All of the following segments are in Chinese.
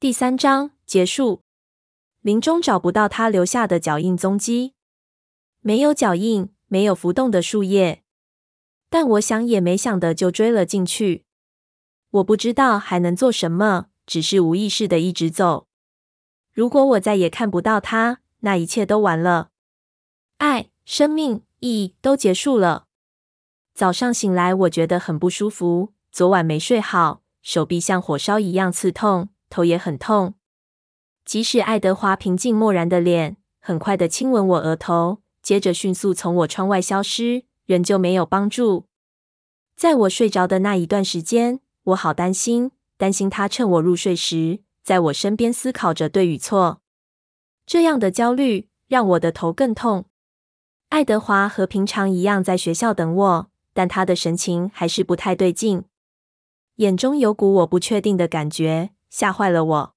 第三章结束。林中找不到他留下的脚印踪迹，没有脚印，没有浮动的树叶，但我想也没想的就追了进去。我不知道还能做什么，只是无意识的一直走。如果我再也看不到他，那一切都完了，爱、生命、意义都结束了。早上醒来，我觉得很不舒服，昨晚没睡好，手臂像火烧一样刺痛，头也很痛。即使爱德华平静漠然的脸，很快的亲吻我额头，接着迅速从我窗外消失，仍旧没有帮助。在我睡着的那一段时间，我好担心，担心他趁我入睡时，在我身边思考着对与错。这样的焦虑让我的头更痛。爱德华和平常一样在学校等我，但他的神情还是不太对劲，眼中有股我不确定的感觉，吓坏了我。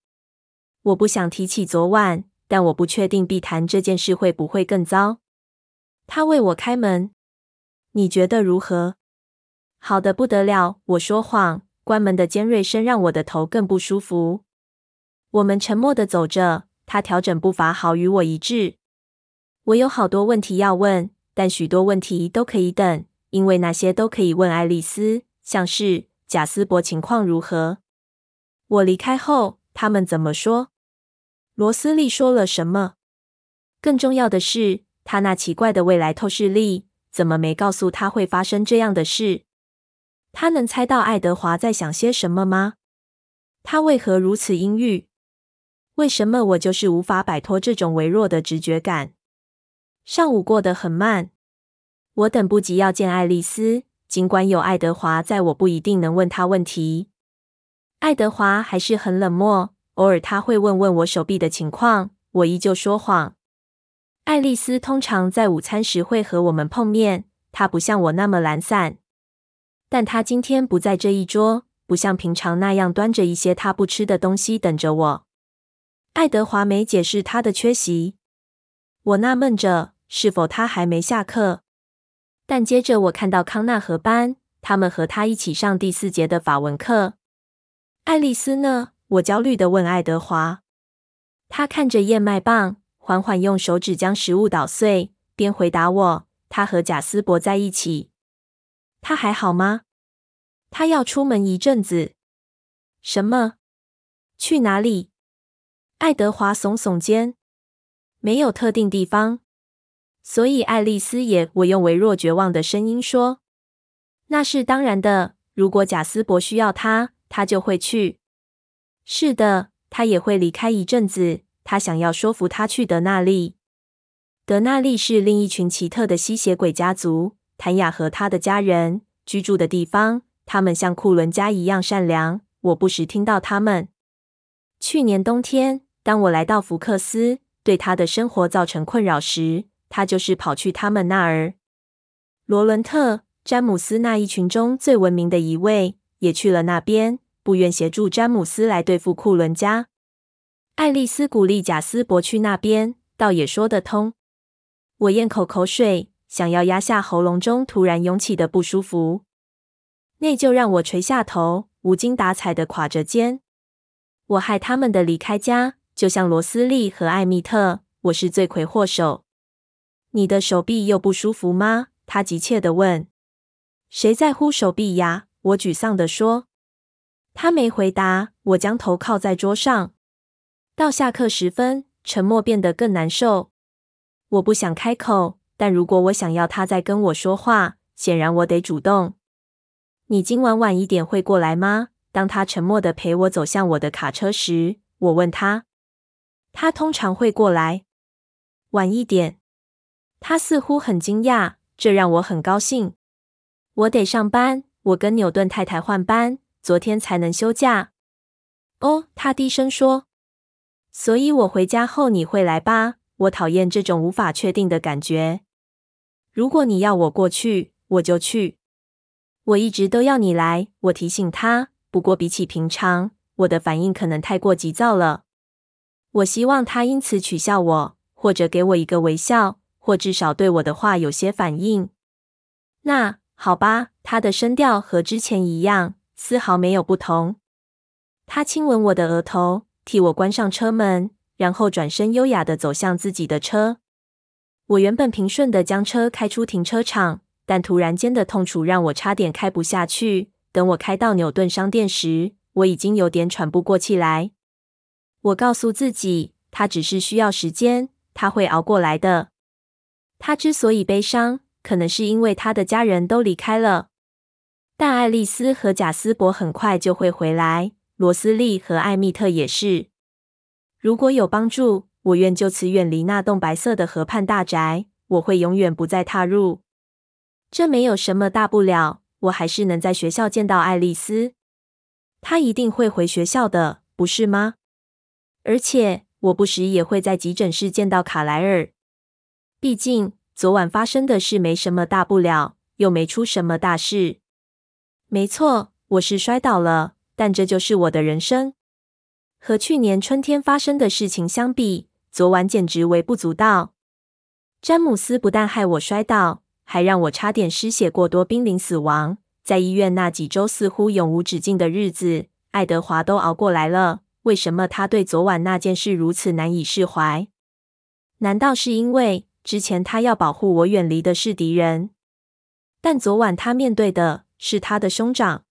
我不想提起昨晚，但我不确定碧潭这件事会不会更糟。他为我开门，你觉得如何？好的不得了。我说谎。关门的尖锐声让我的头更不舒服。我们沉默的走着，他调整步伐，好与我一致。我有好多问题要问，但许多问题都可以等，因为那些都可以问爱丽丝，像是贾斯伯情况如何。我离开后，他们怎么说？罗斯利说了什么？更重要的是，他那奇怪的未来透视力，怎么没告诉他会发生这样的事？他能猜到爱德华在想些什么吗？他为何如此阴郁？为什么我就是无法摆脱这种微弱的直觉感？上午过得很慢，我等不及要见爱丽丝。尽管有爱德华在，我不一定能问他问题。爱德华还是很冷漠，偶尔他会问问我手臂的情况，我依旧说谎。爱丽丝通常在午餐时会和我们碰面，她不像我那么懒散。但她今天不在这一桌，不像平常那样端着一些她不吃的东西等着我。爱德华没解释他的缺席，我纳闷着是否他还没下课。但接着我看到康纳和班，他们和他一起上第四节的法文课。爱丽丝呢？我焦虑的问爱德华。他看着燕麦棒，缓缓用手指将食物捣碎，边回答我：“他和贾斯伯在一起。”他还好吗？他要出门一阵子。什么？去哪里？爱德华耸耸肩。没有特定地方。所以爱丽丝也……我用微弱绝望的声音说：“那是当然的。如果贾斯伯需要他，他就会去。是的，他也会离开一阵子。他想要说服他去德纳利。德纳利是另一群奇特的吸血鬼家族。”谭雅和他的家人居住的地方，他们像库伦家一样善良。我不时听到他们。去年冬天，当我来到福克斯，对他的生活造成困扰时，他就是跑去他们那儿。罗伦特、詹姆斯那一群中最文明的一位也去了那边，不愿协助詹姆斯来对付库伦家。爱丽丝鼓励贾斯伯去那边，倒也说得通。我咽口口水。想要压下喉咙中突然涌起的不舒服，内疚让我垂下头，无精打采的垮着肩。我害他们的离开家，就像罗斯利和艾蜜特，我是罪魁祸首。你的手臂又不舒服吗？他急切地问。谁在乎手臂呀？我沮丧地说。他没回答。我将头靠在桌上。到下课时分，沉默变得更难受。我不想开口。但如果我想要他再跟我说话，显然我得主动。你今晚晚一点会过来吗？当他沉默的陪我走向我的卡车时，我问他。他通常会过来。晚一点。他似乎很惊讶，这让我很高兴。我得上班，我跟纽顿太太换班，昨天才能休假。哦，他低声说。所以我回家后你会来吧？我讨厌这种无法确定的感觉。如果你要我过去，我就去。我一直都要你来，我提醒他。不过比起平常，我的反应可能太过急躁了。我希望他因此取笑我，或者给我一个微笑，或至少对我的话有些反应。那好吧，他的声调和之前一样，丝毫没有不同。他亲吻我的额头，替我关上车门，然后转身优雅地走向自己的车。我原本平顺地将车开出停车场，但突然间的痛楚让我差点开不下去。等我开到纽顿商店时，我已经有点喘不过气来。我告诉自己，他只是需要时间，他会熬过来的。他之所以悲伤，可能是因为他的家人都离开了。但爱丽丝和贾斯伯很快就会回来，罗斯利和艾米特也是。如果有帮助，我愿就此远离那栋白色的河畔大宅。我会永远不再踏入。这没有什么大不了，我还是能在学校见到爱丽丝。她一定会回学校的，不是吗？而且我不时也会在急诊室见到卡莱尔。毕竟昨晚发生的事没什么大不了，又没出什么大事。没错，我是摔倒了，但这就是我的人生。和去年春天发生的事情相比，昨晚简直微不足道。詹姆斯不但害我摔倒，还让我差点失血过多，濒临死亡。在医院那几周似乎永无止境的日子，爱德华都熬过来了。为什么他对昨晚那件事如此难以释怀？难道是因为之前他要保护我远离的是敌人？但昨晚他面对的是他的兄长。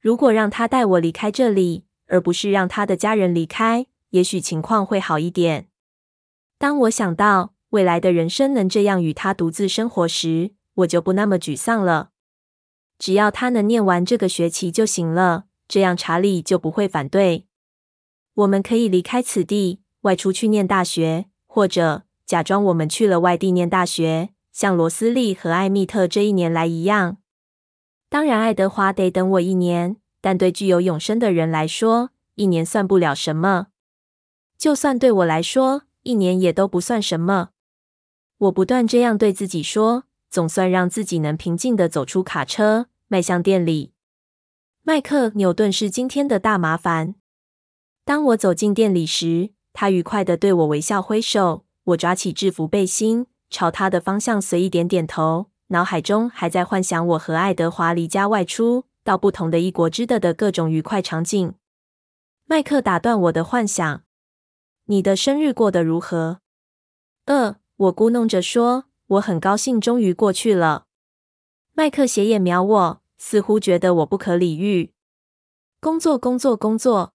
如果让他带我离开这里，而不是让他的家人离开，也许情况会好一点。当我想到未来的人生能这样与他独自生活时，我就不那么沮丧了。只要他能念完这个学期就行了，这样查理就不会反对。我们可以离开此地，外出去念大学，或者假装我们去了外地念大学，像罗斯利和艾蜜特这一年来一样。当然，爱德华得等我一年。但对具有永生的人来说，一年算不了什么。就算对我来说，一年也都不算什么。我不断这样对自己说，总算让自己能平静地走出卡车，迈向店里。麦克纽顿是今天的大麻烦。当我走进店里时，他愉快地对我微笑挥手。我抓起制服背心，朝他的方向随意点点头，脑海中还在幻想我和爱德华离家外出。到不同的异国之的的各种愉快场景。麦克打断我的幻想：“你的生日过得如何？”“呃，我咕哝着说，我很高兴，终于过去了。”麦克斜眼瞄我，似乎觉得我不可理喻。“工作，工作，工作。”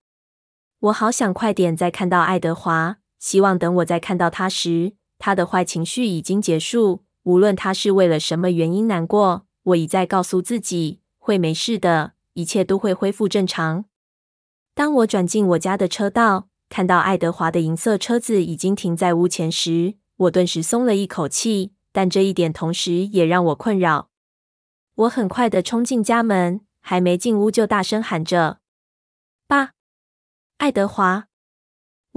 我好想快点再看到爱德华，希望等我再看到他时，他的坏情绪已经结束。无论他是为了什么原因难过，我一再告诉自己。会没事的，一切都会恢复正常。当我转进我家的车道，看到爱德华的银色车子已经停在屋前时，我顿时松了一口气。但这一点同时也让我困扰。我很快的冲进家门，还没进屋就大声喊着：“爸，爱德华！”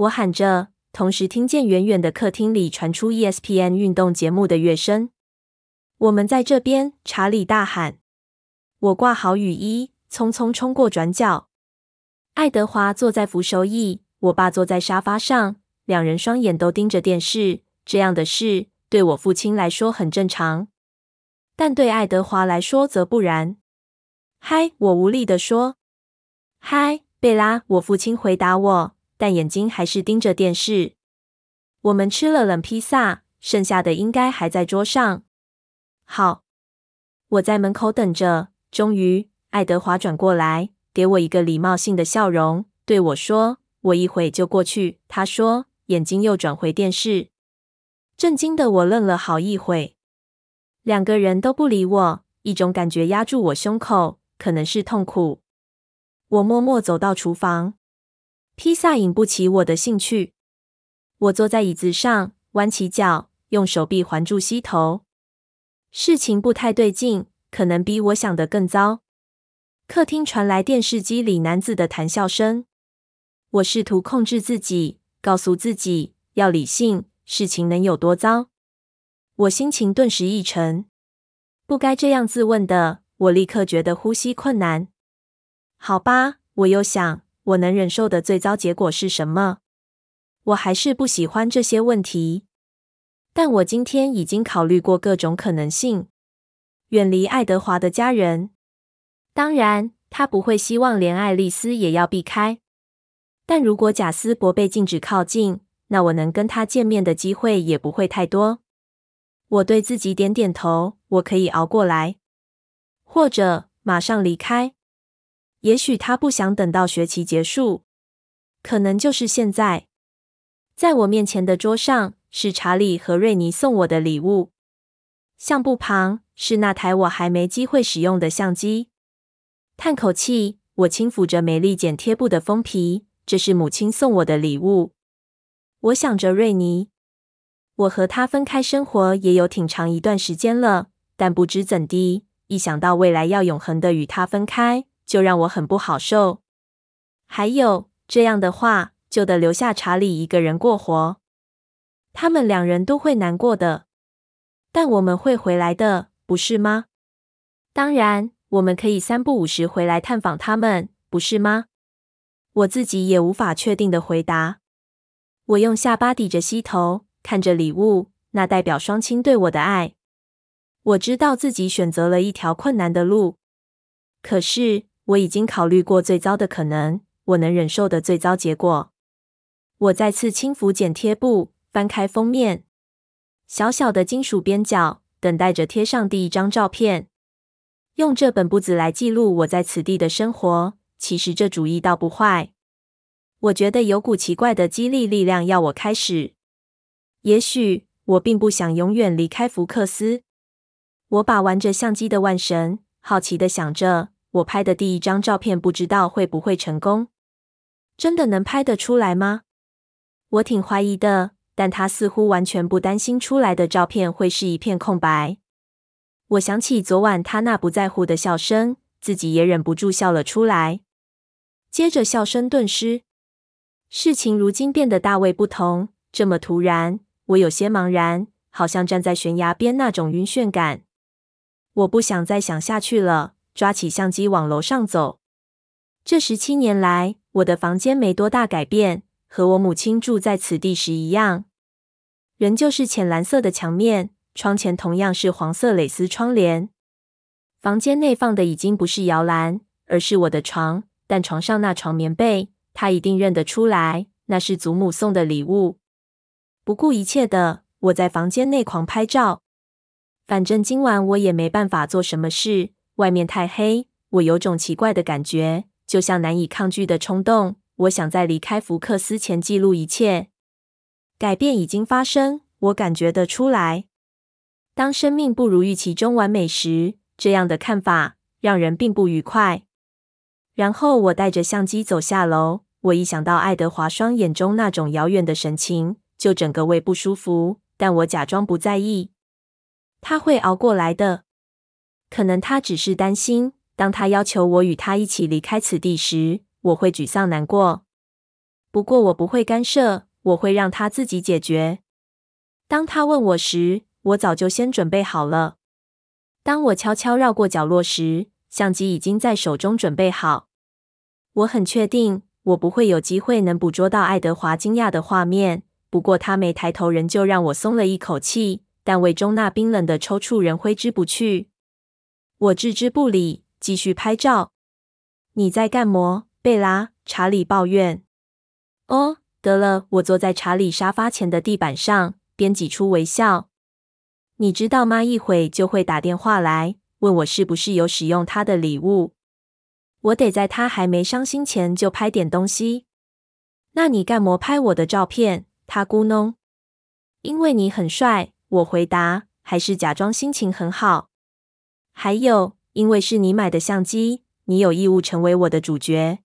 我喊着，同时听见远远的客厅里传出 ESPN 运动节目的乐声。我们在这边，查理大喊。我挂好雨衣，匆匆冲过转角。爱德华坐在扶手椅，我爸坐在沙发上，两人双眼都盯着电视。这样的事对我父亲来说很正常，但对爱德华来说则不然。嗨，我无力地说。嗨，贝拉，我父亲回答我，但眼睛还是盯着电视。我们吃了冷披萨，剩下的应该还在桌上。好，我在门口等着。终于，爱德华转过来，给我一个礼貌性的笑容，对我说：“我一会就过去。”他说，眼睛又转回电视。震惊的我愣了好一会。两个人都不理我，一种感觉压住我胸口，可能是痛苦。我默默走到厨房，披萨引不起我的兴趣。我坐在椅子上，弯起脚，用手臂环住膝头。事情不太对劲。可能比我想的更糟。客厅传来电视机里男子的谈笑声。我试图控制自己，告诉自己要理性。事情能有多糟？我心情顿时一沉。不该这样自问的。我立刻觉得呼吸困难。好吧，我又想，我能忍受的最糟结果是什么？我还是不喜欢这些问题。但我今天已经考虑过各种可能性。远离爱德华的家人，当然，他不会希望连爱丽丝也要避开。但如果贾斯伯被禁止靠近，那我能跟他见面的机会也不会太多。我对自己点点头，我可以熬过来，或者马上离开。也许他不想等到学期结束，可能就是现在。在我面前的桌上是查理和瑞尼送我的礼物，相簿旁是那台我还没机会使用的相机。叹口气，我轻抚着美丽剪贴布的封皮，这是母亲送我的礼物。我想着瑞尼。我和他分开生活也有挺长一段时间了，但不知怎的，一想到未来要永恒的与他分开，就让我很不好受。还有，这样的话就得留下查理一个人过活，他们两人都会难过的。但我们会回来的，不是吗？当然，我们可以三不五时回来探访他们，不是吗？我自己也无法确定的回答。我用下巴抵着膝头。看着礼物，那代表双亲对我的爱。我知道自己选择了一条困难的路，可是我已经考虑过最糟的可能，我能忍受的最糟结果。我再次轻抚剪贴布，翻开封面，小小的金属边角，等待着贴上第一张照片。用这本簿子来记录我在此地的生活，其实这主意倒不坏。我觉得有股奇怪的激励力量要我开始。也许我并不想永远离开福克斯。我把玩着相机的腕绳，好奇的想着，我拍的第一张照片不知道会不会成功。真的能拍得出来吗？我挺怀疑的，但他似乎完全不担心出来的照片会是一片空白。我想起昨晚他那不在乎的笑声，自己也忍不住笑了出来。接着笑声顿失，事情如今变得大为不同，这么突然。我有些茫然，好像站在悬崖边那种晕眩感。我不想再想下去了，抓起相机往楼上走。这十七年来，我的房间没多大改变，和我母亲住在此地时一样，仍旧是浅蓝色的墙面，窗前同样是黄色蕾丝窗帘。房间内放的已经不是摇篮，而是我的床，但床上那床棉被，他一定认得出来，那是祖母送的礼物。不顾一切的，我在房间内狂拍照。反正今晚我也没办法做什么事，外面太黑。我有种奇怪的感觉，就像难以抗拒的冲动。我想在离开福克斯前记录一切。改变已经发生，我感觉得出来。当生命不如预期中完美时，这样的看法让人并不愉快。然后我带着相机走下楼。我一想到爱德华双眼中那种遥远的神情。就整个胃不舒服，但我假装不在意。他会熬过来的。可能他只是担心，当他要求我与他一起离开此地时，我会沮丧难过。不过我不会干涉，我会让他自己解决。当他问我时，我早就先准备好了。当我悄悄绕过角落时，相机已经在手中准备好。我很确定，我不会有机会能捕捉到爱德华惊讶的画面。不过他没抬头，仍旧让我松了一口气。但胃中那冰冷的抽搐仍挥之不去。我置之不理，继续拍照。你在干么，贝拉？查理抱怨。哦，得了。我坐在查理沙发前的地板上，边挤出微笑。你知道吗？一会就会打电话来问我是不是有使用他的礼物。我得在他还没伤心前就拍点东西。那你干么拍我的照片？他咕哝：“因为你很帅。”我回答：“还是假装心情很好。”还有，因为是你买的相机，你有义务成为我的主角。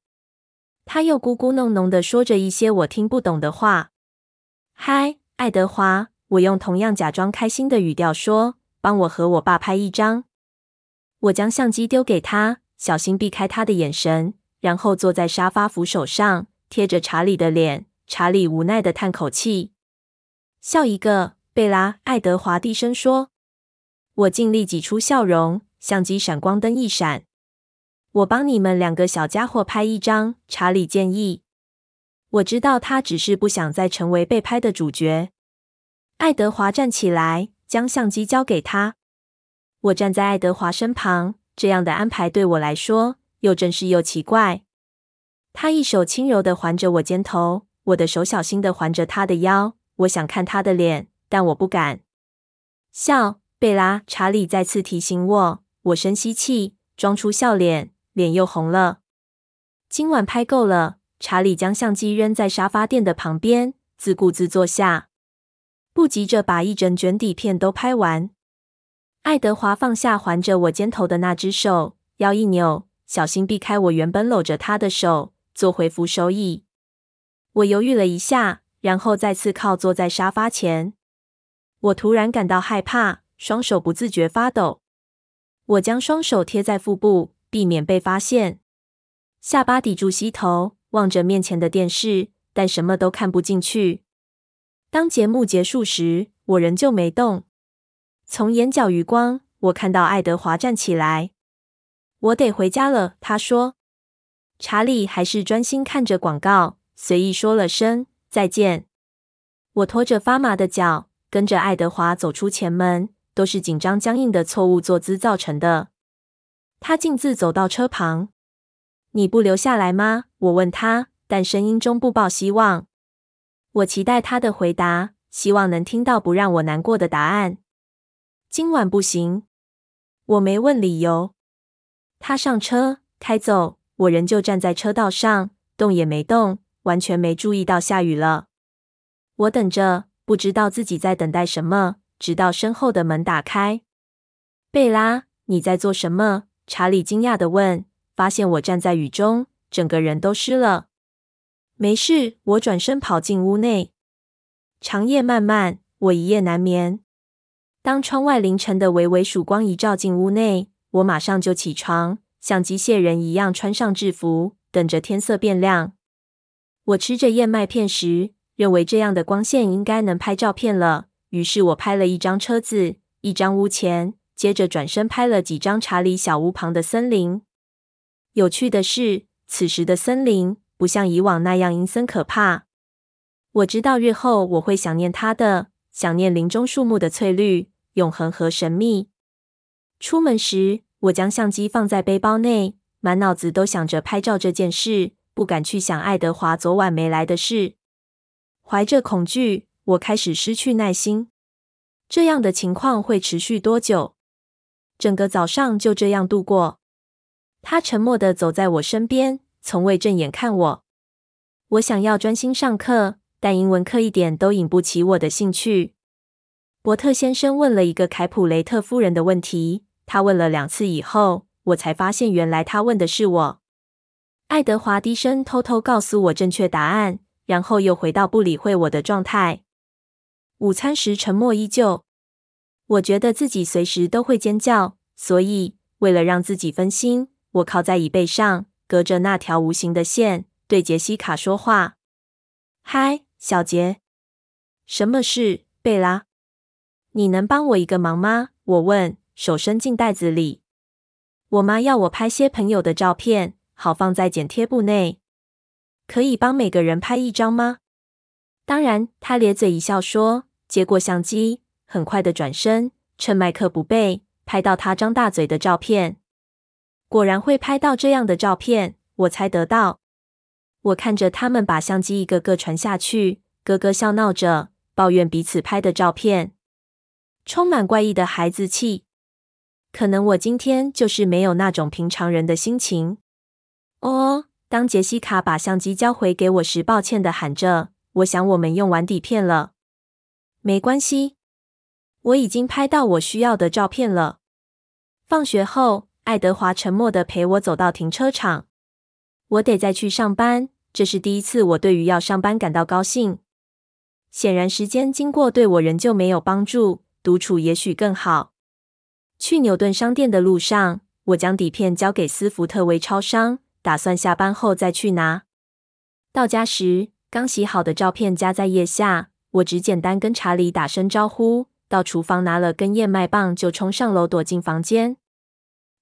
他又咕咕哝哝地说着一些我听不懂的话。“嗨，爱德华！”我用同样假装开心的语调说：“帮我和我爸拍一张。”我将相机丢给他，小心避开他的眼神，然后坐在沙发扶手上，贴着查理的脸。查理无奈的叹口气，笑一个。贝拉，爱德华低声说：“我尽力挤出笑容。”相机闪光灯一闪，我帮你们两个小家伙拍一张。查理建议。我知道他只是不想再成为被拍的主角。爱德华站起来，将相机交给他。我站在爱德华身旁，这样的安排对我来说又正式又奇怪。他一手轻柔地环着我肩头，我的手小心地环着他的腰。我想看他的脸，但我不敢笑。贝拉，查理再次提醒我。我深吸气，装出笑脸，脸又红了。今晚拍够了。查理将相机扔在沙发垫的旁边，自顾自坐下，不急着把一整卷底片都拍完。爱德华放下环着我肩头的那只手，腰一扭，小心避开我原本搂着他的手，坐回扶手椅。我犹豫了一下，然后再次靠坐在沙发前。我突然感到害怕，双手不自觉发抖。我将双手贴在腹部，避免被发现。下巴抵住膝头，望着面前的电视，但什么都看不进去。当节目结束时，我仍旧没动。从眼角余光，我看到爱德华站起来。我得回家了，他说。查理还是专心看着广告，随意说了声再见。我拖着发麻的脚，跟着爱德华走出前门，都是紧张僵硬的错误坐姿造成的。他径自走到车旁。你不留下来吗？我问他，但声音中不抱希望。我期待他的回答，希望能听到不让我难过的答案。今晚不行。我没问理由。他上车开走，我仍旧站在车道上，动也没动，完全没注意到下雨了。我等着，不知道自己在等待什么，直到身后的门打开。贝拉，你在做什么？查理惊讶地问。发现我站在雨中，整个人都湿了。没事，我转身跑进屋内。长夜漫漫，我一夜难眠。当窗外凌晨的微微曙光一照进屋内，我马上就起床，像机械人一样穿上制服，等着天色变亮。我吃着燕麦片时，认为这样的光线应该能拍照片了，于是我拍了一张车子，一张屋前，接着转身拍了几张查理小屋旁的森林。有趣的是，此时的森林不像以往那样阴森可怕。我知道日后我会想念它的，想念林中树木的翠绿、永恒和神秘。出门时，我将相机放在背包内，满脑子都想着拍照这件事，不敢去想爱德华昨晚没来的事。怀着恐惧，我开始失去耐心。这样的情况会持续多久？整个早上就这样度过。他沉默地走在我身边，从未正眼看我。我想要专心上课，但英文课一点都引不起我的兴趣。伯特先生问了一个凯普雷特夫人的问题，他问了两次以后，我才发现原来他问的是我。爱德华低声偷偷告诉我正确答案，然后又回到不理会我的状态。午餐时沉默依旧。我觉得自己随时都会尖叫，所以为了让自己分心。我靠在椅背上，隔着那条无形的线，对杰西卡说话：“嗨，小杰，什么事，贝拉？你能帮我一个忙吗？”我问，手伸进袋子里。我妈要我拍些朋友的照片，好放在剪贴簿内。可以帮每个人拍一张吗？当然，她咧嘴一笑说，接过相机，很快的转身，趁麦克不备，拍到他张大嘴的照片。果然会拍到这样的照片，我猜得到。我看着他们把相机一个个传下去，咯咯笑闹着，抱怨彼此拍的照片充满怪异的孩子气。可能我今天就是没有那种平常人的心情。哦，当杰西卡把相机交回给我时，抱歉的喊着：“我想我们用完底片了。”没关系，我已经拍到我需要的照片了。放学后。爱德华沉默地陪我走到停车场。我得再去上班，这是第一次我对于要上班感到高兴。显然，时间经过对我仍旧没有帮助，独处也许更好。去牛顿商店的路上，我将底片交给斯福特微超商，打算下班后再去拿。到家时，刚洗好的照片夹在腋下，我只简单跟查理打声招呼，到厨房拿了根燕麦棒，就冲上楼躲进房间。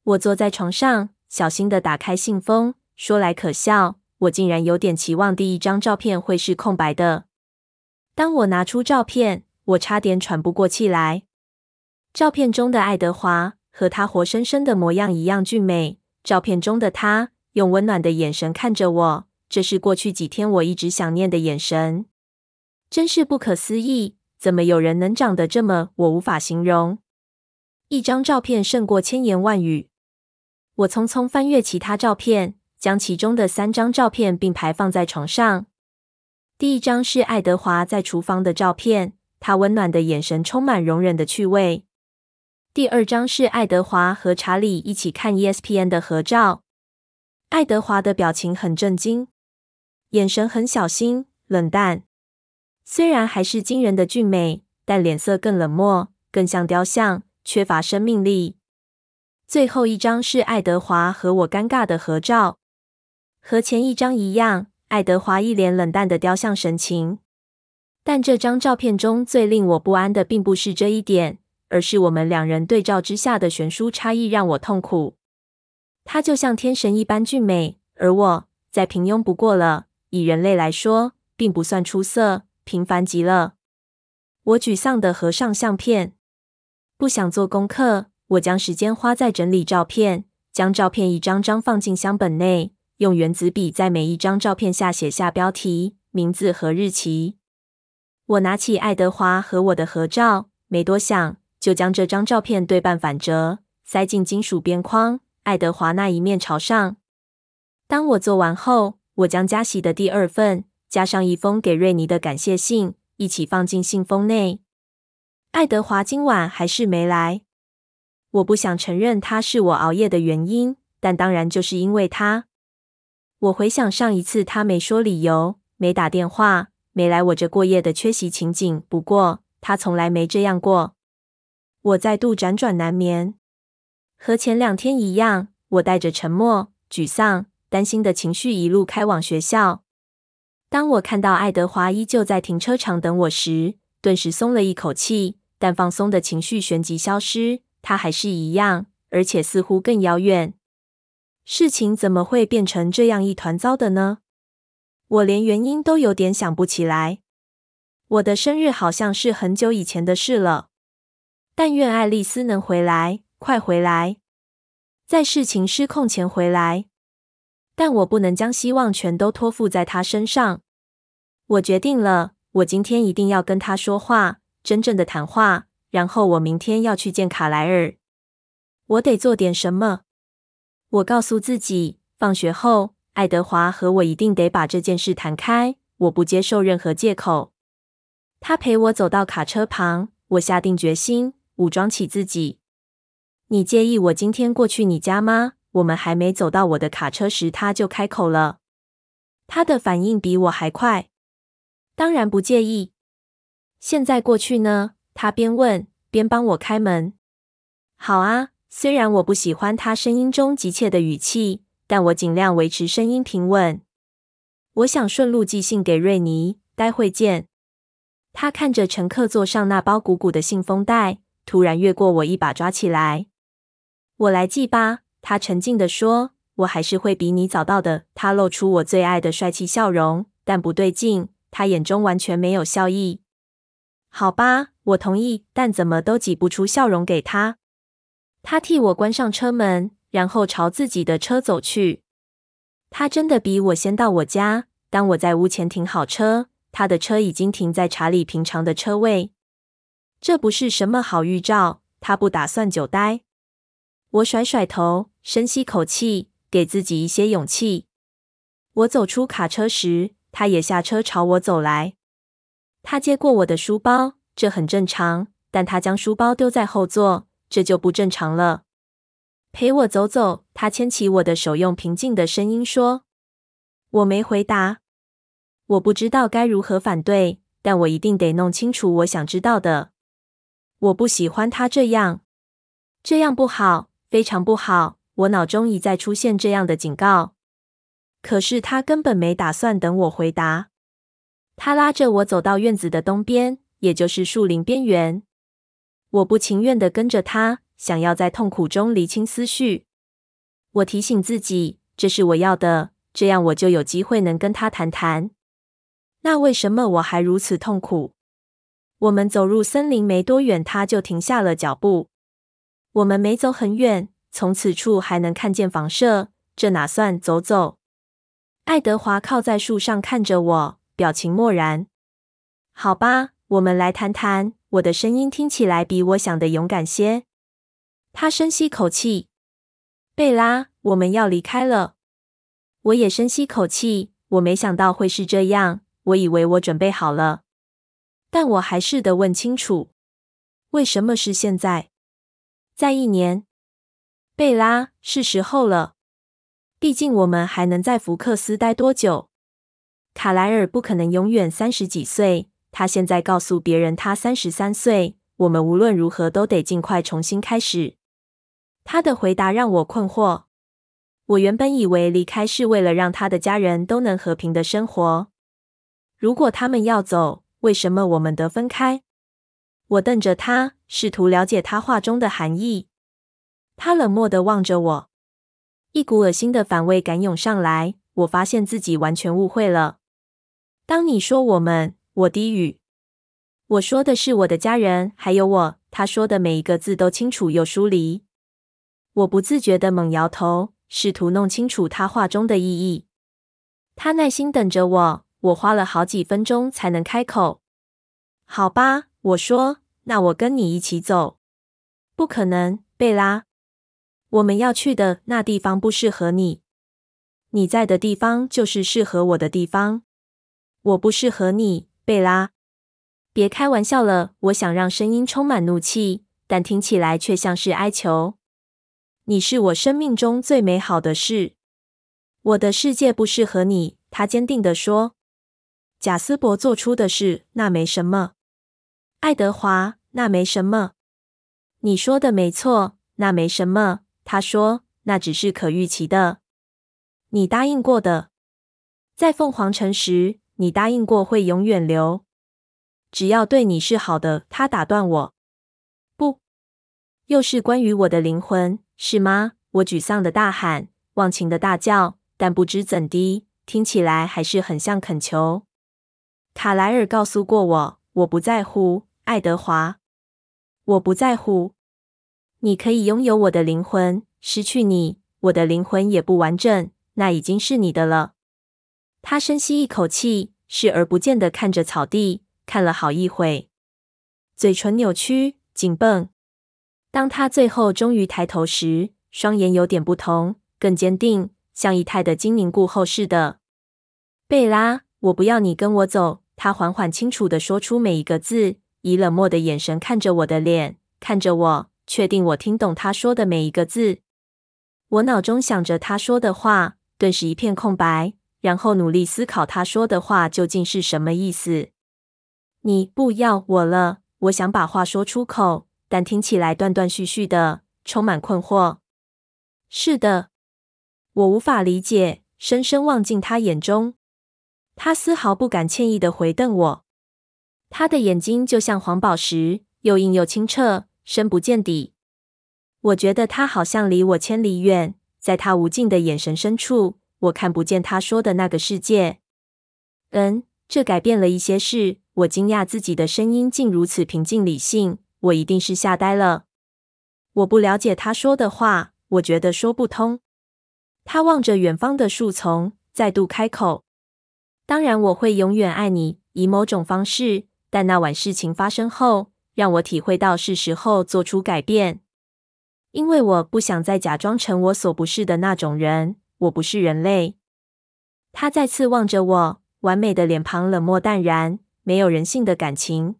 我坐在床上，小心地打开信封。说来可笑，我竟然有点期望第一张照片会是空白的。当我拿出照片，我差点喘不过气来。照片中的爱德华和他活生生的模样一样俊美。照片中的他用温暖的眼神看着我，这是过去几天我一直想念的眼神，真是不可思议！怎么有人能长得这么……我无法形容。一张照片胜过千言万语。我匆匆翻阅其他照片，将其中的三张照片并排放在床上。第一张是爱德华在厨房的照片，他温暖的眼神充满容忍的趣味。第二张是爱德华和查理一起看 ESPN 的合照。爱德华的表情很震惊，眼神很小心、冷淡。虽然还是惊人的俊美，但脸色更冷漠，更像雕像，缺乏生命力。最后一张是爱德华和我尴尬的合照，和前一张一样，爱德华一脸冷淡的雕像神情。但这张照片中最令我不安的，并不是这一点。而是我们两人对照之下的悬殊差异让我痛苦。她就像天神一般俊美，而我再平庸不过了。以人类来说，并不算出色，平凡极了。我沮丧地合上相片，不想做功课。我将时间花在整理照片，将照片一张张放进相本内，用原子笔在每一张照片下写下标题、名字和日期。我拿起爱德华和我的合照，没多想。就将这张照片对半反折，塞进金属边框，爱德华那一面朝上。当我做完后，我将加洗的第二份，加上一封给瑞尼的感谢信，一起放进信封内。爱德华今晚还是没来。我不想承认他是我熬夜的原因，但当然就是因为他。我回想上一次他没说理由，没打电话，没来我这过夜的缺席情景。不过他从来没这样过。我再度辗转难眠，和前两天一样，我带着沉默、沮丧、担心的情绪一路开往学校。当我看到爱德华依旧在停车场等我时，顿时松了一口气。但放松的情绪旋即消失，他还是一样，而且似乎更遥远。事情怎么会变成这样一团糟的呢？我连原因都有点想不起来。我的生日好像是很久以前的事了。但愿爱丽丝能回来，快回来，在事情失控前回来。但我不能将希望全都托付在她身上。我决定了，我今天一定要跟他说话，真正的谈话。然后我明天要去见卡莱尔。我得做点什么。我告诉自己，放学后，爱德华和我一定得把这件事谈开。我不接受任何借口。他陪我走到卡车旁，我下定决心。武装起自己。你介意我今天过去你家吗？我们还没走到我的卡车时，他就开口了。他的反应比我还快。当然不介意。现在过去呢？他边问边帮我开门。好啊。虽然我不喜欢他声音中急切的语气，但我尽量维持声音平稳。我想顺路寄信给瑞尼。待会见。他看着乘客座上那包鼓鼓的信封袋。突然越过我，一把抓起来。我来寄吧，他沉静地说。我还是会比你早到的。他露出我最爱的帅气笑容，但不对劲，他眼中完全没有笑意。好吧，我同意，但怎么都挤不出笑容给他。他替我关上车门，然后朝自己的车走去。他真的比我先到我家。当我在屋前停好车，他的车已经停在查理平常的车位。这不是什么好预兆。他不打算久待。我甩甩头，深吸口气，给自己一些勇气。我走出卡车时，他也下车朝我走来。他接过我的书包，这很正常。但他将书包丢在后座，这就不正常了。陪我走走。他牵起我的手，用平静的声音说：“我没回答。我不知道该如何反对，但我一定得弄清楚我想知道的。”我不喜欢他这样，这样不好，非常不好。我脑中一再出现这样的警告，可是他根本没打算等我回答。他拉着我走到院子的东边，也就是树林边缘。我不情愿地跟着他，想要在痛苦中理清思绪。我提醒自己，这是我要的，这样我就有机会能跟他谈谈。那为什么我还如此痛苦？我们走入森林没多远，他就停下了脚步。我们没走很远，从此处还能看见房舍，这哪算走走？爱德华靠在树上看着我，表情漠然。好吧，我们来谈谈。我的声音听起来比我想的勇敢些。他深吸口气。贝拉，我们要离开了。我也深吸口气。我没想到会是这样。我以为我准备好了，但我还是得问清楚：为什么是现在？再一年，贝拉，是时候了。毕竟我们还能在福克斯待多久？卡莱尔不可能永远三十几岁。他现在告诉别人他三十三岁。我们无论如何都得尽快重新开始。他的回答让我困惑。我原本以为离开是为了让他的家人都能和平的生活。如果他们要走，为什么我们得分开？我瞪着他，试图了解他话中的含义。他冷漠地望着我，一股恶心的反胃感涌上来。我发现自己完全误会了。当你说我们，我低语。我说的是我的家人，还有我。他说的每一个字都清楚又疏离。我不自觉地猛摇头，试图弄清楚他话中的意义。他耐心等着我，我花了好几分钟才能开口。好吧，我说，那我跟你一起走。不可能，贝拉。我们要去的那地方不适合你。你在的地方就是适合我的地方。我不适合你。贝拉，别开玩笑了。我想让声音充满怒气，但听起来却像是哀求。你是我生命中最美好的事。我的世界不适合你，他坚定地说。贾斯伯做出的事，那没什么。爱德华，那没什么。你说的没错，那没什么。他说，那只是可预期的。你答应过的，在凤凰城时。你答应过会永远留，只要对你是好的。他打断我，不，又是关于我的灵魂，是吗？我沮丧的大喊，忘情的大叫，但不知怎的，听起来还是很像恳求。卡莱尔告诉过我，我不在乎，爱德华，我不在乎。你可以拥有我的灵魂，失去你，我的灵魂也不完整，那已经是你的了。他深吸一口气，视而不见的看着草地，看了好一会，嘴唇扭曲、紧绷。当他最后终于抬头时，双眼有点不同，更坚定，像液态的精凝固后似的。贝拉，我不要你跟我走。他缓缓清楚的说出每一个字，以冷漠的眼神看着我的脸，看着我，确定我听懂他说的每一个字。我脑中想着他说的话，顿时一片空白。然后努力思考他说的话究竟是什么意思。你不要我了，我想把话说出口，但听起来断断续续的，充满困惑。是的，我无法理解。深深望进他眼中，他丝毫不敢歉意的回瞪我。他的眼睛就像黄宝石，又硬又清澈，深不见底。我觉得他好像离我千里远，在他无尽的眼神深处。我看不见他说的那个世界。嗯，这改变了一些事。我惊讶自己的声音竟如此平静理性。我一定是吓呆了。我不了解他说的话，我觉得说不通。他望着远方的树丛，再度开口：“当然，我会永远爱你，以某种方式。但那晚事情发生后，让我体会到是时候做出改变，因为我不想再假装成我所不是的那种人。”我不是人类。他再次望着我，完美的脸庞冷漠淡然，没有人性的感情。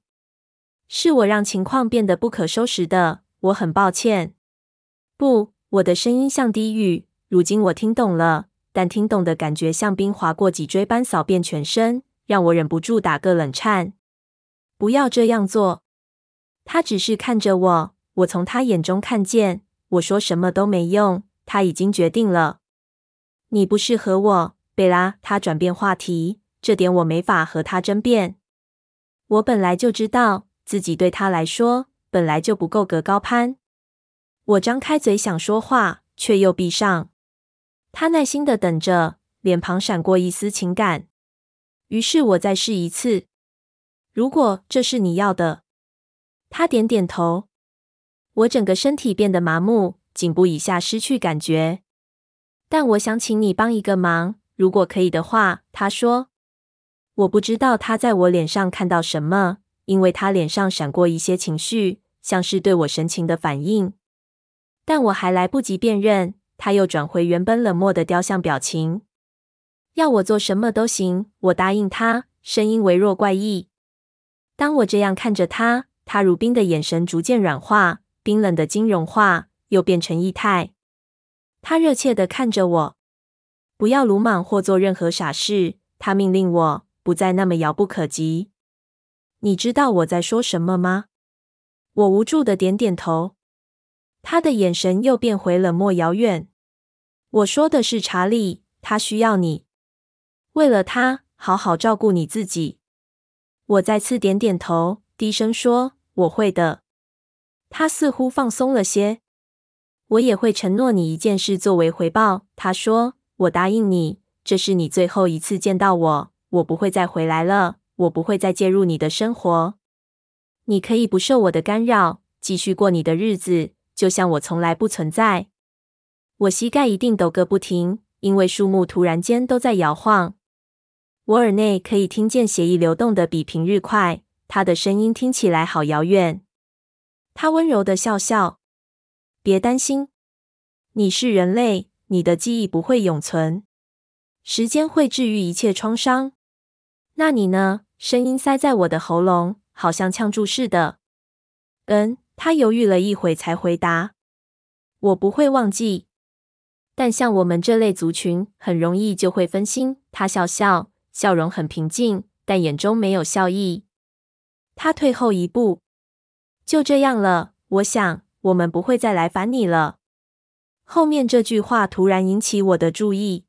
是我让情况变得不可收拾的，我很抱歉。不，我的声音像低语。如今我听懂了，但听懂的感觉像冰划过脊椎般扫遍全身，让我忍不住打个冷颤。不要这样做。他只是看着我，我从他眼中看见，我说什么都没用。他已经决定了。你不适合我，贝拉。他转变话题，这点我没法和他争辩。我本来就知道自己对他来说本来就不够格高攀。我张开嘴想说话，却又闭上。他耐心的等着，脸庞闪过一丝情感。于是我再试一次。如果这是你要的，他点点头。我整个身体变得麻木，颈部以下失去感觉。但我想请你帮一个忙，如果可以的话，他说。我不知道他在我脸上看到什么，因为他脸上闪过一些情绪，像是对我神情的反应。但我还来不及辨认，他又转回原本冷漠的雕像表情。要我做什么都行，我答应他，声音微弱怪异。当我这样看着他，他如冰的眼神逐渐软化，冰冷的晶融化，又变成液态。他热切地看着我，不要鲁莽或做任何傻事。他命令我。不再那么遥不可及。你知道我在说什么吗？我无助的点点头。他的眼神又变回冷漠遥远。我说的是查理，他需要你。为了他，好好照顾你自己。我再次点点头，低声说：“我会的。”他似乎放松了些。我也会承诺你一件事作为回报。他说：“我答应你，这是你最后一次见到我。”我不会再回来了，我不会再介入你的生活。你可以不受我的干扰，继续过你的日子，就像我从来不存在。我膝盖一定抖个不停，因为树木突然间都在摇晃。我耳内可以听见血液流动的比平日快，他的声音听起来好遥远。他温柔的笑笑，别担心，你是人类，你的记忆不会永存，时间会治愈一切创伤。那你呢？声音塞在我的喉咙，好像呛住似的。嗯，他犹豫了一会才回答：“我不会忘记，但像我们这类族群，很容易就会分心。”他笑笑，笑容很平静，但眼中没有笑意。他退后一步：“就这样了，我想我们不会再来烦你了。”后面这句话突然引起我的注意，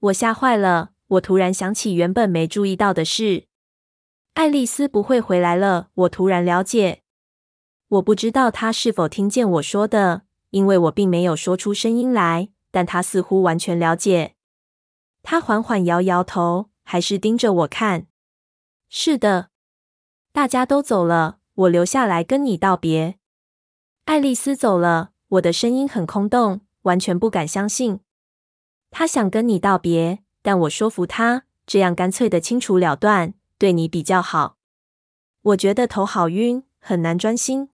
我吓坏了。我突然想起原本没注意到的事，爱丽丝不会回来了。我突然了解，我不知道她是否听见我说的，因为我并没有说出声音来。但她似乎完全了解。她缓缓摇摇头，还是盯着我看。是的，大家都走了，我留下来跟你道别。爱丽丝走了，我的声音很空洞，完全不敢相信。她想跟你道别。但我说服她，这样干脆的清除了断，对你比较好。我觉得头好晕，很难专心。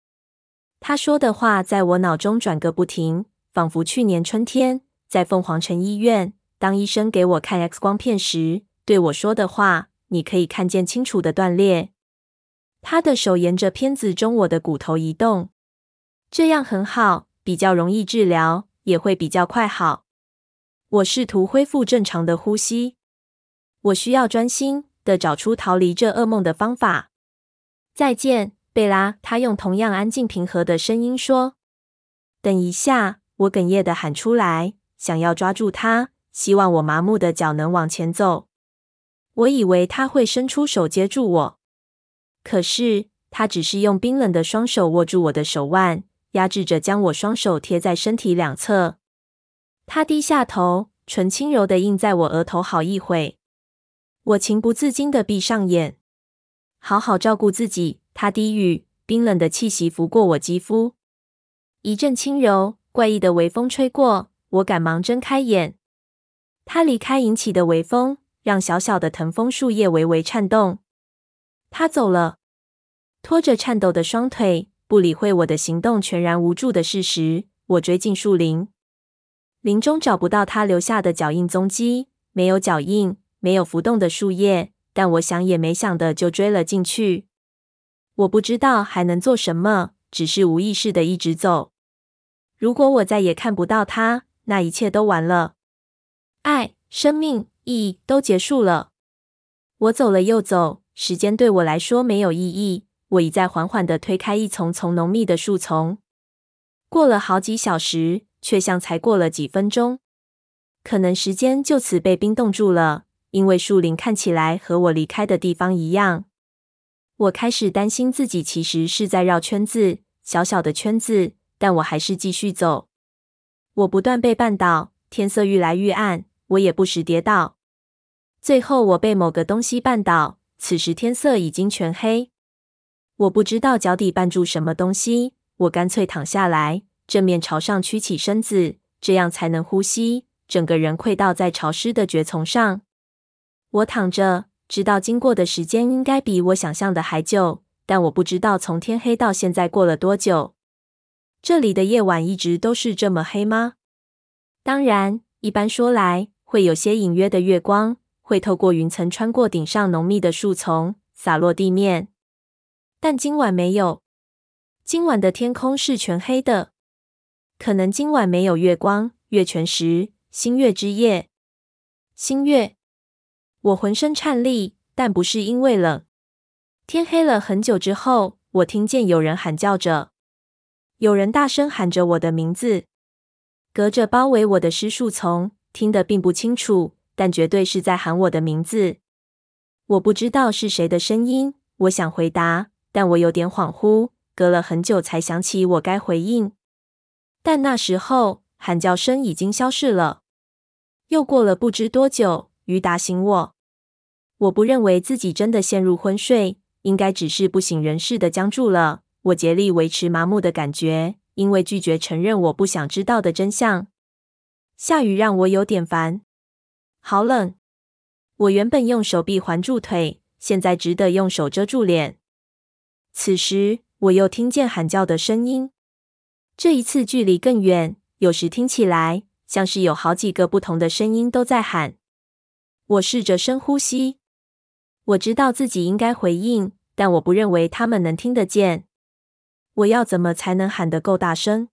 他说的话在我脑中转个不停，仿佛去年春天在凤凰城医院，当医生给我看 X 光片时对我说的话。你可以看见清楚的断裂。他的手沿着片子中我的骨头移动，这样很好，比较容易治疗，也会比较快好。我试图恢复正常的呼吸。我需要专心的找出逃离这噩梦的方法。再见，贝拉。他用同样安静平和的声音说：“等一下。”我哽咽的喊出来，想要抓住他，希望我麻木的脚能往前走。我以为他会伸出手接住我，可是他只是用冰冷的双手握住我的手腕，压制着将我双手贴在身体两侧。他低下头，唇轻柔的印在我额头好一会。我情不自禁的闭上眼。好好照顾自己，他低语，冰冷的气息拂过我肌肤。一阵轻柔、怪异的微风吹过，我赶忙睁开眼。他离开引起的微风，让小小的藤风树叶微微颤动。他走了，拖着颤抖的双腿，不理会我的行动全然无助的事实。我追进树林。林中找不到他留下的脚印踪迹，没有脚印，没有浮动的树叶，但我想也没想的就追了进去。我不知道还能做什么，只是无意识的一直走。如果我再也看不到他，那一切都完了，爱、生命、意义都结束了。我走了又走，时间对我来说没有意义。我一再缓缓的推开一丛丛浓密的树丛，过了好几小时。却像才过了几分钟，可能时间就此被冰冻住了，因为树林看起来和我离开的地方一样。我开始担心自己其实是在绕圈子，小小的圈子，但我还是继续走。我不断被绊倒，天色愈来愈暗，我也不时跌倒。最后，我被某个东西绊倒，此时天色已经全黑。我不知道脚底绊住什么东西，我干脆躺下来。正面朝上，曲起身子，这样才能呼吸。整个人跪倒在潮湿的蕨丛上。我躺着，知道经过的时间应该比我想象的还久，但我不知道从天黑到现在过了多久。这里的夜晚一直都是这么黑吗？当然，一般说来，会有些隐约的月光，会透过云层穿过顶上浓密的树丛，洒落地面。但今晚没有。今晚的天空是全黑的。可能今晚没有月光，月全食，星月之夜。星月。我浑身颤栗，但不是因为冷。天黑了很久之后，我听见有人喊叫着，有人大声喊着我的名字。隔着包围我的湿树丛，听得并不清楚，但绝对是在喊我的名字。我不知道是谁的声音，我想回答，但我有点恍惚，隔了很久才想起我该回应。但那时候喊叫声已经消失了。又过了不知多久。于打醒我，我不认为自己真的陷入昏睡，应该只是不省人事的僵住了。我竭力维持麻木的感觉，因为拒绝承认我不想知道的真相。下雨让我有点烦，好冷。我原本用手臂环住腿，现在只得用手遮住脸。此时，我又听见喊叫的声音，这一次距离更远，有时听起来像是有好几个不同的声音都在喊。我试着深呼吸。我知道自己应该回应，但我不认为他们能听得见。我要怎么才能喊得够大声？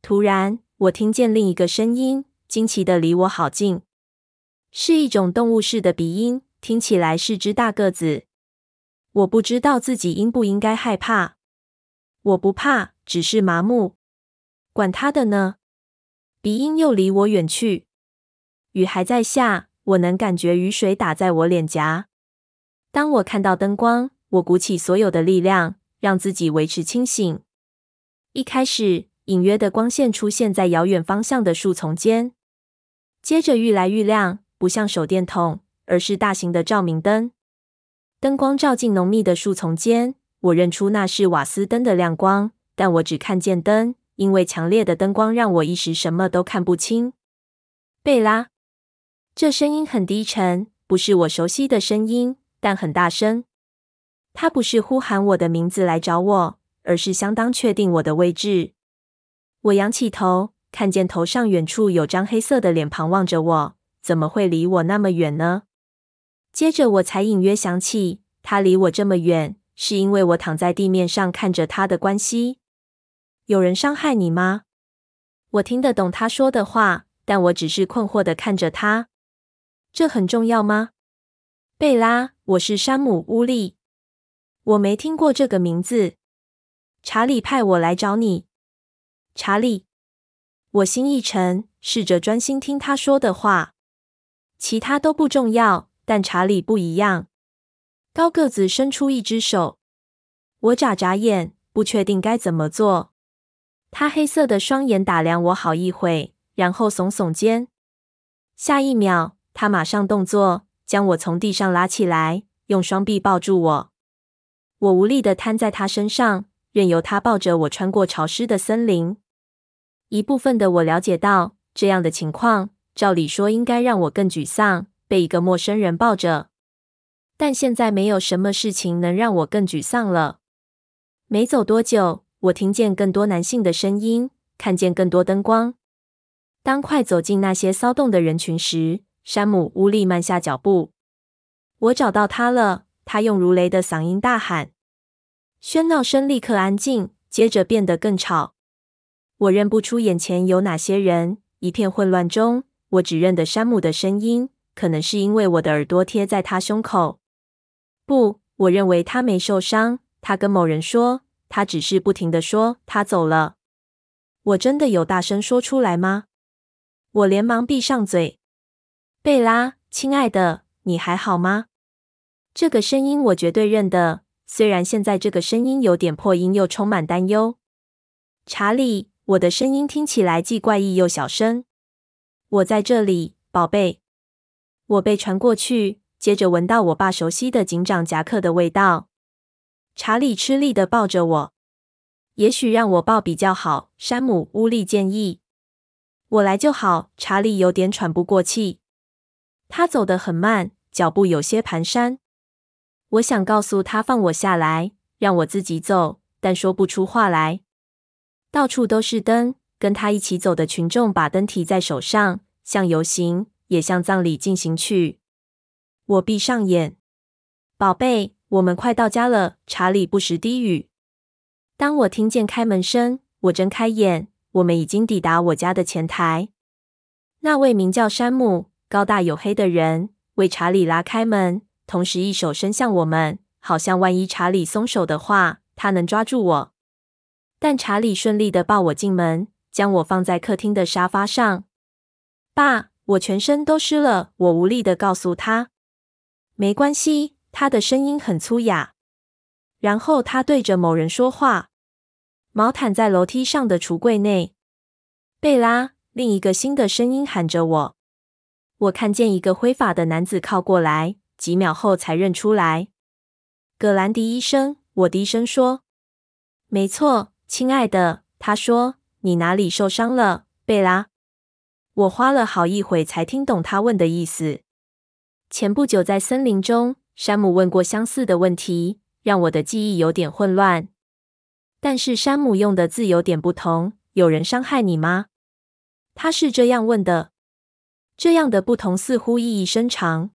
突然，我听见另一个声音，惊奇的离我好近，是一种动物式的鼻音，听起来是只大个子。我不知道自己应不应该害怕。我不怕，只是麻木。管他的呢。鼻音又离我远去。雨还在下。我能感觉雨水打在我脸颊。当我看到灯光，我鼓起所有的力量，让自己维持清醒。一开始，隐约的光线出现在遥远方向的树丛间，接着愈来愈亮，不像手电筒，而是大型的照明灯。灯光照进浓密的树丛间，我认出那是瓦斯灯的亮光，但我只看见灯，因为强烈的灯光让我一时什么都看不清。贝拉。这声音很低沉，不是我熟悉的声音，但很大声。他不是呼喊我的名字来找我，而是相当确定我的位置。我仰起头，看见头上远处有张黑色的脸庞望着我，怎么会离我那么远呢？接着我才隐约想起，他离我这么远，是因为我躺在地面上看着他的关系。有人伤害你吗？我听得懂他说的话，但我只是困惑地看着他。这很重要吗？贝拉，我是山姆·乌利。我没听过这个名字。查理派我来找你。查理。我心一沉，试着专心听他说的话。其他都不重要，但查理不一样。高个子伸出一只手。我眨眨眼，不确定该怎么做。他黑色的双眼打量我好一会，然后耸耸肩。下一秒。他马上动作，将我从地上拉起来，用双臂抱住我。我无力的瘫在他身上，任由他抱着我穿过潮湿的森林。一部分的我了解到，这样的情况，照理说应该让我更沮丧，被一个陌生人抱着。但现在没有什么事情能让我更沮丧了。没走多久，我听见更多男性的声音，看见更多灯光。当快走进那些骚动的人群时，山姆·乌利慢下脚步。我找到他了，他用如雷的嗓音大喊。喧闹声立刻安静，接着变得更吵。我认不出眼前有哪些人，一片混乱中，我只认得山姆的声音。可能是因为我的耳朵贴在他胸口。不，我认为他没受伤。他跟某人说，他只是不停地说他走了。我真的有大声说出来吗？我连忙闭上嘴。贝拉，亲爱的，你还好吗？这个声音我绝对认得，虽然现在这个声音有点破音，又充满担忧。查理，我的声音听起来既怪异又小声。我在这里，宝贝。我被传过去，接着闻到我爸熟悉的警长夹克的味道。查理吃力地抱着我。也许让我抱比较好，山姆·乌利建议。我来就好。查理有点喘不过气，他走得很慢，脚步有些蹒跚。我想告诉他放我下来，让我自己走，但说不出话来。到处都是灯，跟他一起走的群众把灯提在手上，像游行，也像葬礼进行曲。我闭上眼，宝贝，我们快到家了。查理不时低语。当我听见开门声，我睁开眼，我们已经抵达我家的前台。那位名叫山姆、高大黝黑的人为查理拉开门，同时一手伸向我们，好像万一查理松手的话，他能抓住我。但查理顺利的抱我进门，将我放在客厅的沙发上。爸，我全身都湿了。我无力的告诉他。没关系，他的声音很粗哑。然后他对着某人说话。毛毯在楼梯上的橱柜内。贝拉，另一个新的声音喊着我。我看见一个灰发的男子靠过来，几秒后才认出来。葛兰迪医生，我低声说。没错，亲爱的，他说。你哪里受伤了，贝拉？我花了好一会才听懂他问的意思。前不久在森林中，山姆问过相似的问题，让我的记忆有点混乱。但是山姆用的字有点不同。有人伤害你吗？他是这样问的。这样的不同似乎意义深长。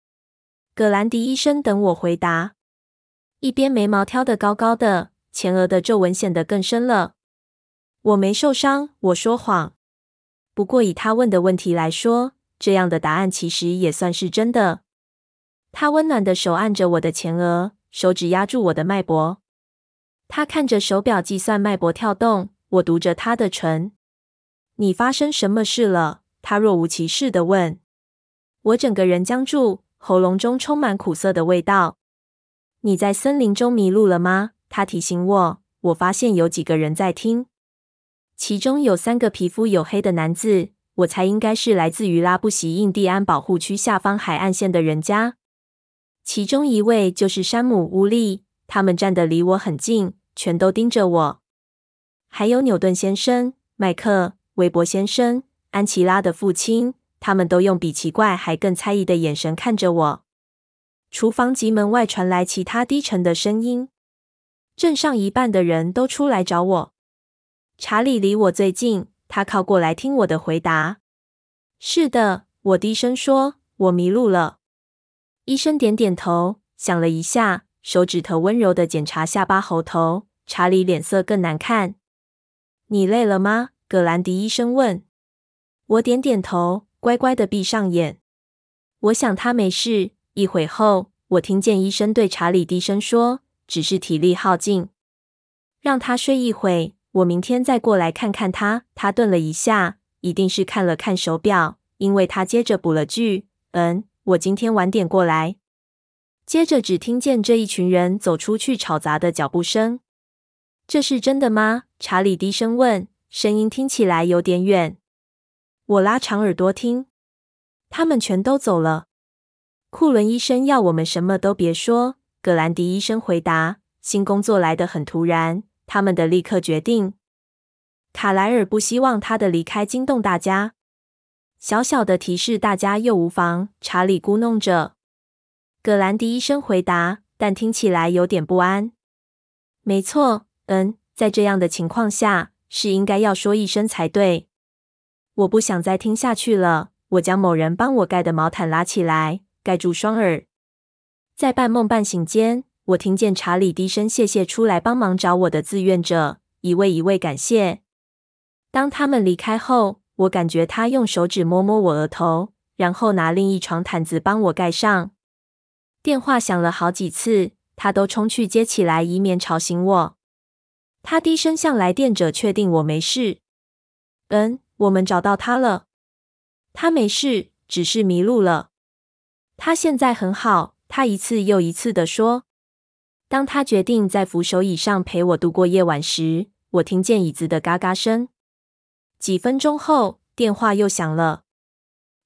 葛兰迪医生等我回答。一边眉毛挑得高高的，前额的皱纹显得更深了。我没受伤，我说谎。不过以他问的问题来说，这样的答案其实也算是真的。他温暖的手按着我的前额，手指压住我的脉搏。他看着手表计算脉搏跳动，我读着他的唇。你发生什么事了？他若无其事地问。我整个人僵住，喉咙中充满苦涩的味道。你在森林中迷路了吗？他提醒我。我发现有几个人在听，其中有三个皮肤黝黑的男子，我猜应该是来自于拉布席印第安保护区下方海岸线的人家。其中一位就是山姆·乌利，他们站得离我很近，全都盯着我。还有纽顿先生、麦克、韦伯先生、安琪拉的父亲，他们都用比奇怪还更猜疑的眼神看着我。厨房及门外传来其他低沉的声音。镇上一半的人都出来找我。查理离我最近，他靠过来听我的回答。是的，我低声说，我迷路了。医生点点头，想了一下，手指头温柔地检查下巴喉头。查理脸色更难看。你累了吗？葛兰迪医生问。我点点头，乖乖地闭上眼。我想他没事。一会后，我听见医生对查理低声说：“只是体力耗尽，让他睡一会。我明天再过来看看他。”他顿了一下，一定是看了看手表，因为他接着补了句：“嗯。”我今天晚点过来。接着只听见这一群人走出去吵杂的脚步声。这是真的吗？查理低声问，声音听起来有点远。我拉长耳朵听。他们全都走了。库伦医生要我们什么都别说。葛兰迪医生回答。新工作来得很突然，他们的立刻决定。卡莱尔不希望他的离开惊动大家。小小的提示大家又无妨。查理咕哝着。葛兰迪医生回答，但听起来有点不安。没错，嗯，在这样的情况下，是应该要说一声才对。我不想再听下去了。我将某人帮我盖的毛毯拉起来，盖住双耳。在半梦半醒间，我听见查理低声谢谢出来帮忙找我的志愿者，一位一位感谢。当他们离开后，我感觉他用手指摸摸我额头，然后拿另一床毯子帮我盖上。电话响了好几次，他都冲去接起来，以免吵醒我。他低声向来电者确定我没事。嗯，我们找到他了。他没事，只是迷路了。他现在很好。他一次又一次地说。当他决定在扶手椅上陪我度过夜晚时，我听见椅子的嘎嘎声。几分钟后，电话又响了。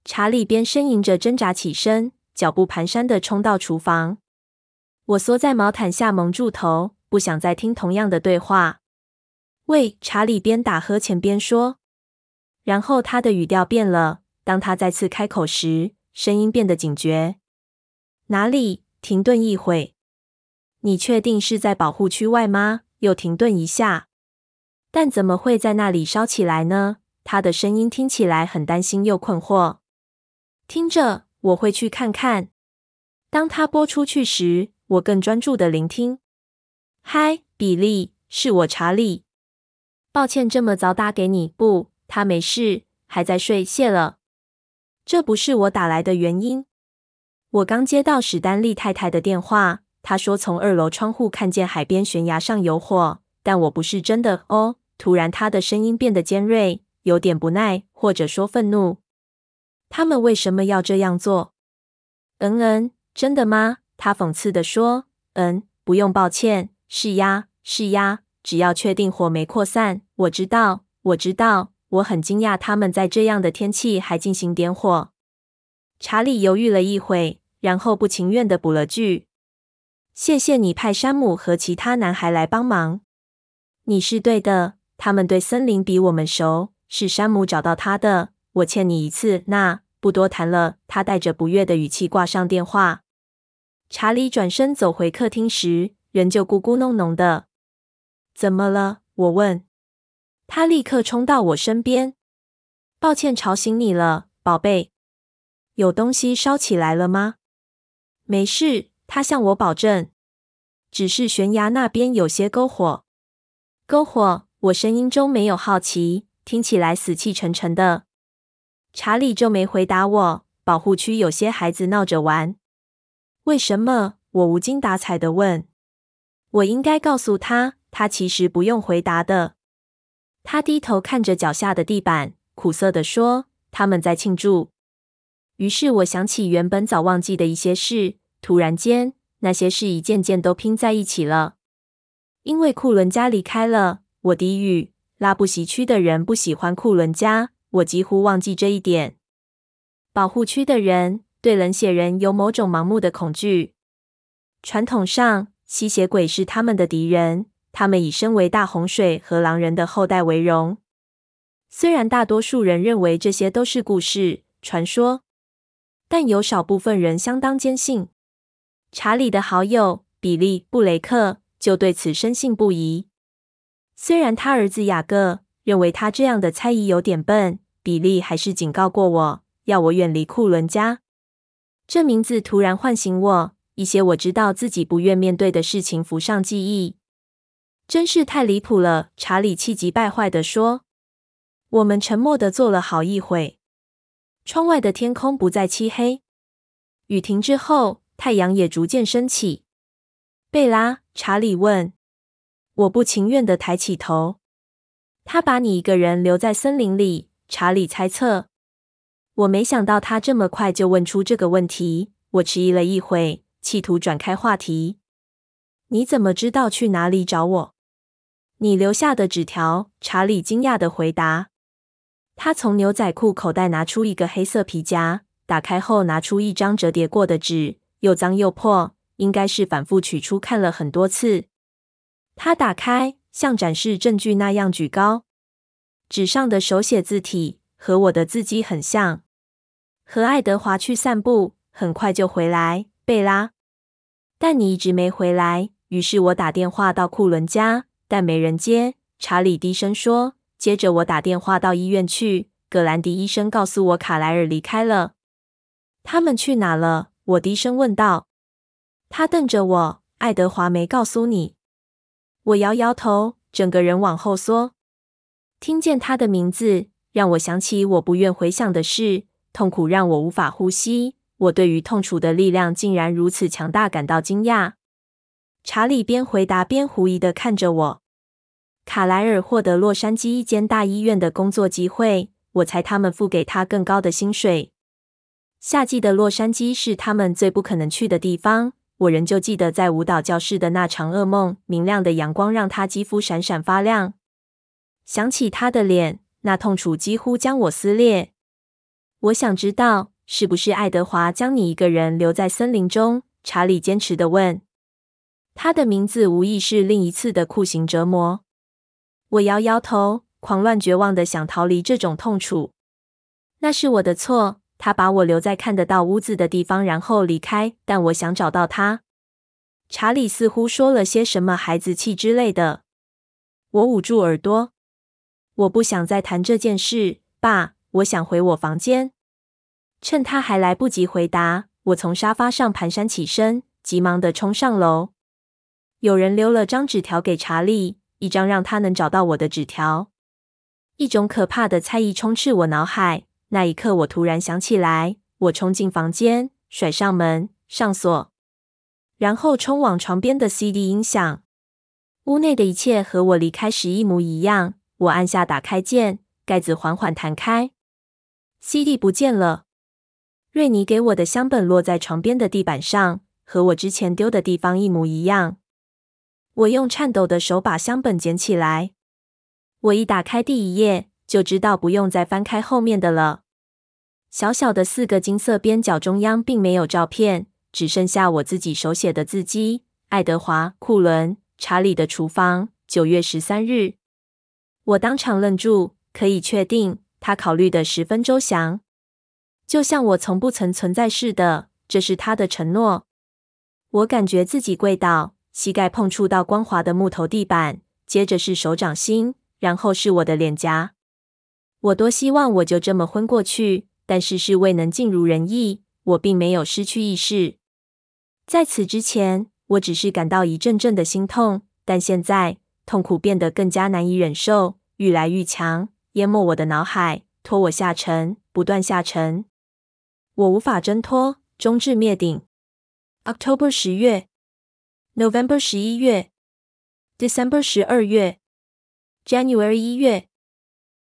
查理边呻吟着挣扎起身，脚步蹒跚地冲到厨房。我缩在毛毯下蒙住头，不想再听同样的对话。喂，查理边打呵欠边说。然后他的语调变了。当他再次开口时，声音变得警觉。哪里？停顿一会。你确定是在保护区外吗？又停顿一下。但怎么会在那里烧起来呢？他的声音听起来很担心又困惑。听着，我会去看看。当他拨出去时，我更专注地聆听。嗨，比利，是我查理。抱歉这么早打给你。不，他没事，还在睡。谢了。这不是我打来的原因。我刚接到史丹利太太的电话，他说从二楼窗户看见海边悬崖上有火，但我不是真的。哦，突然他的声音变得尖锐，有点不耐，或者说愤怒。他们为什么要这样做？嗯嗯，真的吗？他讽刺地说。嗯，不用抱歉。是呀，是呀。只要确定火没扩散，我知道，我知道。我很惊讶他们在这样的天气还进行点火。查理犹豫了一会，然后不情愿地补了句：“谢谢你派山姆和其他男孩来帮忙。你是对的，他们对森林比我们熟。是山姆找到他的。我欠你一次。那不多谈了。”他带着不悦的语气挂上电话。查理转身走回客厅时，仍旧咕咕哝哝的。怎么了？我问。他立刻冲到我身边。抱歉吵醒你了，宝贝。有东西烧起来了吗？没事，他向我保证。只是悬崖那边有些篝火。篝火？我声音中没有好奇，听起来死气沉沉的。查理就没回答我。保护区有些孩子闹着玩。为什么？我无精打采的问。我应该告诉他。他其实不用回答的。他低头看着脚下的地板，苦涩的说：“他们在庆祝。”于是我想起原本早忘记的一些事。突然间，那些事一件件都拼在一起了。因为库伦家离开了，我低语：“拉布锡区的人不喜欢库伦家。”我几乎忘记这一点。保护区的人对冷血人有某种盲目的恐惧。传统上，吸血鬼是他们的敌人。他们以身为大洪水和狼人的后代为荣。虽然大多数人认为这些都是故事传说，但有少部分人相当坚信。查理的好友比利·布雷克就对此深信不疑。虽然他儿子雅各认为他这样的猜疑有点笨，比利还是警告过我，要我远离库伦家。这名字突然唤醒我，一些我知道自己不愿面对的事情浮上记忆。真是太离谱了！查理气急败坏地说。我们沉默地坐了好一会。窗外的天空不再漆黑，雨停之后，太阳也逐渐升起。贝拉，查理问。我不情愿地抬起头。他把你一个人留在森林里，查理猜测。我没想到他这么快就问出这个问题。我迟疑了一会，企图转开话题。你怎么知道去哪里找我？你留下的纸条，查理惊讶地回答。他从牛仔裤口袋拿出一个黑色皮夹，打开后拿出一张折叠过的纸，又脏又破，应该是反复取出看了很多次。他打开，像展示证据那样举高。纸上的手写字体和我的字迹很像。和爱德华去散步，很快就回来，贝拉。但你一直没回来，于是我打电话到库伦家。但没人接，查理低声说。接着我打电话到医院去，葛兰迪医生告诉我卡莱尔离开了。他们去哪了？我低声问道。他瞪着我。爱德华没告诉你？我摇摇头，整个人往后缩。听见他的名字，让我想起我不愿回想的事。痛苦让我无法呼吸。我对于痛楚的力量竟然如此强大感到惊讶。查理边回答边狐疑地看着我。卡莱尔获得洛杉矶一间大医院的工作机会，我猜他们付给他更高的薪水。夏季的洛杉矶是他们最不可能去的地方。我仍旧记得在舞蹈教室的那场噩梦，明亮的阳光让他肌肤闪闪发亮。想起他的脸，那痛楚几乎将我撕裂。我想知道，是不是爱德华将你一个人留在森林中？查理坚持的问。他的名字无疑是另一次的酷刑折磨。我摇摇头，狂乱绝望的想逃离这种痛楚。那是我的错，他把我留在看得到屋子的地方，然后离开。但我想找到他。查理似乎说了些什么孩子气之类的。我捂住耳朵。我不想再谈这件事，爸。我想回我房间。趁他还来不及回答，我从沙发上蹒跚起身，急忙的冲上楼。有人留了张纸条给查理，一张让他能找到我的纸条。一种可怕的猜疑充斥我脑海。那一刻，我突然想起来，我冲进房间，甩上门，上锁，然后冲往床边的 CD 音响。屋内的一切和我离开时一模一样。我按下打开键，盖子缓缓弹开，CD 不见了。瑞尼给我的香本落在床边的地板上，和我之前丢的地方一模一样。我用颤抖的手把香本捡起来。我一打开第一页，就知道不用再翻开后面的了。小小的四个金色边角中央并没有照片，只剩下我自己手写的字迹：爱德华·库伦，查理的厨房，九月十三日。我当场愣住，可以确定他考虑的十分周详，就像我从不曾存在似的。这是他的承诺。我感觉自己跪倒，膝盖碰触到光滑的木头地板，接着是手掌心，然后是我的脸颊。我多希望我就这么昏过去，但世事未能尽如人意。我并没有失去意识，在此之前，我只是感到一阵阵的心痛，但现在痛苦变得更加难以忍受，愈来愈强，淹没我的脑海，拖我下沉，不断下沉。我无法挣脱，终至灭顶。October 十月，November 十一月，December 十二月，January 一月。